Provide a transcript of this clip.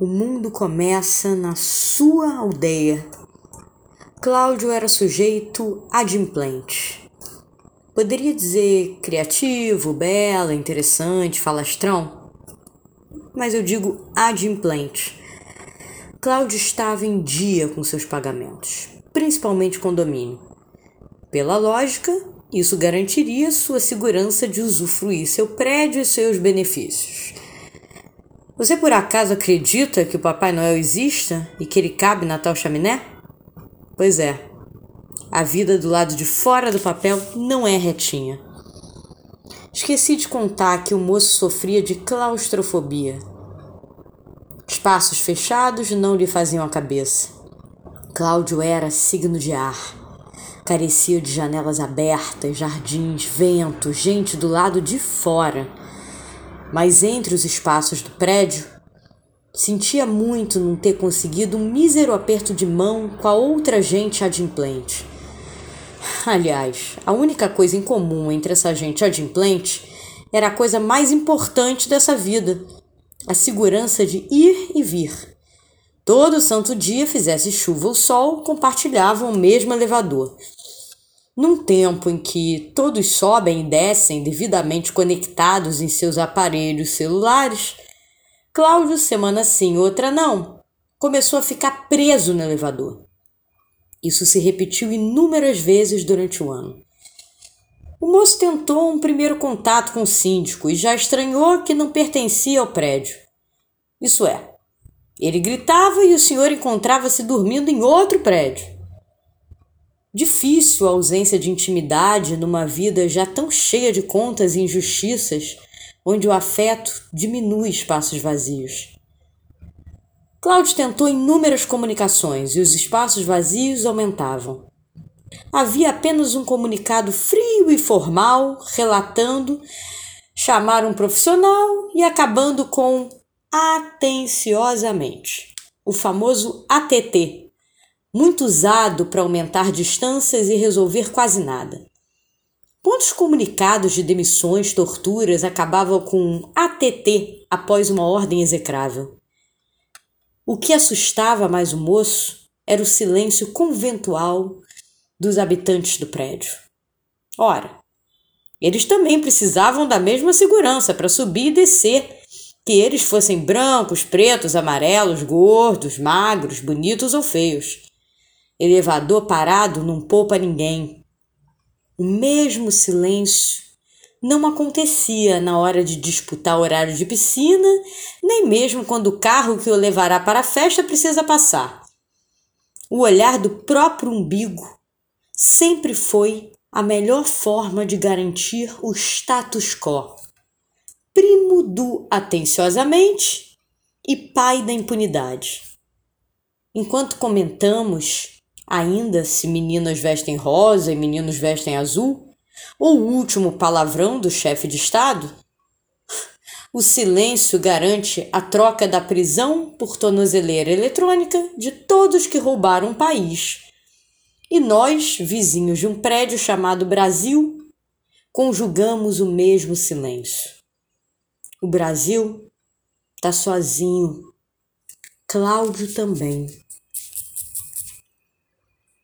O mundo começa na sua aldeia. Cláudio era sujeito adimplente. Poderia dizer criativo, bela, interessante, falastrão? Mas eu digo adimplente. Cláudio estava em dia com seus pagamentos, principalmente condomínio. Pela lógica, isso garantiria sua segurança de usufruir seu prédio e seus benefícios. Você por acaso acredita que o Papai Noel exista e que ele cabe na tal chaminé? Pois é, a vida do lado de fora do papel não é retinha. Esqueci de contar que o moço sofria de claustrofobia. Espaços fechados não lhe faziam a cabeça. Cláudio era signo de ar. Carecia de janelas abertas, jardins, vento, gente do lado de fora. Mas entre os espaços do prédio, sentia muito não ter conseguido um mísero aperto de mão com a outra gente adimplente. Aliás, a única coisa em comum entre essa gente adimplente era a coisa mais importante dessa vida: a segurança de ir e vir. Todo santo dia, fizesse chuva ou sol, compartilhavam o mesmo elevador. Num tempo em que todos sobem e descem devidamente conectados em seus aparelhos celulares, Cláudio, semana sim, outra não, começou a ficar preso no elevador. Isso se repetiu inúmeras vezes durante o ano. O moço tentou um primeiro contato com o síndico e já estranhou que não pertencia ao prédio. Isso é, ele gritava e o senhor encontrava-se dormindo em outro prédio. Difícil a ausência de intimidade numa vida já tão cheia de contas e injustiças, onde o afeto diminui espaços vazios. Cláudio tentou inúmeras comunicações e os espaços vazios aumentavam. Havia apenas um comunicado frio e formal relatando chamar um profissional e acabando com atenciosamente, o famoso ATT, muito usado para aumentar distâncias e resolver quase nada. Quantos comunicados de demissões, torturas acabavam com ATT após uma ordem execrável? O que assustava mais o moço era o silêncio conventual dos habitantes do prédio. Ora, eles também precisavam da mesma segurança para subir e descer que eles fossem brancos, pretos, amarelos, gordos, magros, bonitos ou feios. Elevador parado não poupa ninguém. O mesmo silêncio não acontecia na hora de disputar horário de piscina, nem mesmo quando o carro que o levará para a festa precisa passar. O olhar do próprio umbigo sempre foi a melhor forma de garantir o status quo primo do atenciosamente e pai da impunidade. Enquanto comentamos ainda se meninas vestem rosa e meninos vestem azul, ou o último palavrão do chefe de Estado, o silêncio garante a troca da prisão por tornozeleira eletrônica de todos que roubaram o país. E nós, vizinhos de um prédio chamado Brasil, conjugamos o mesmo silêncio. O Brasil está sozinho. Cláudio também.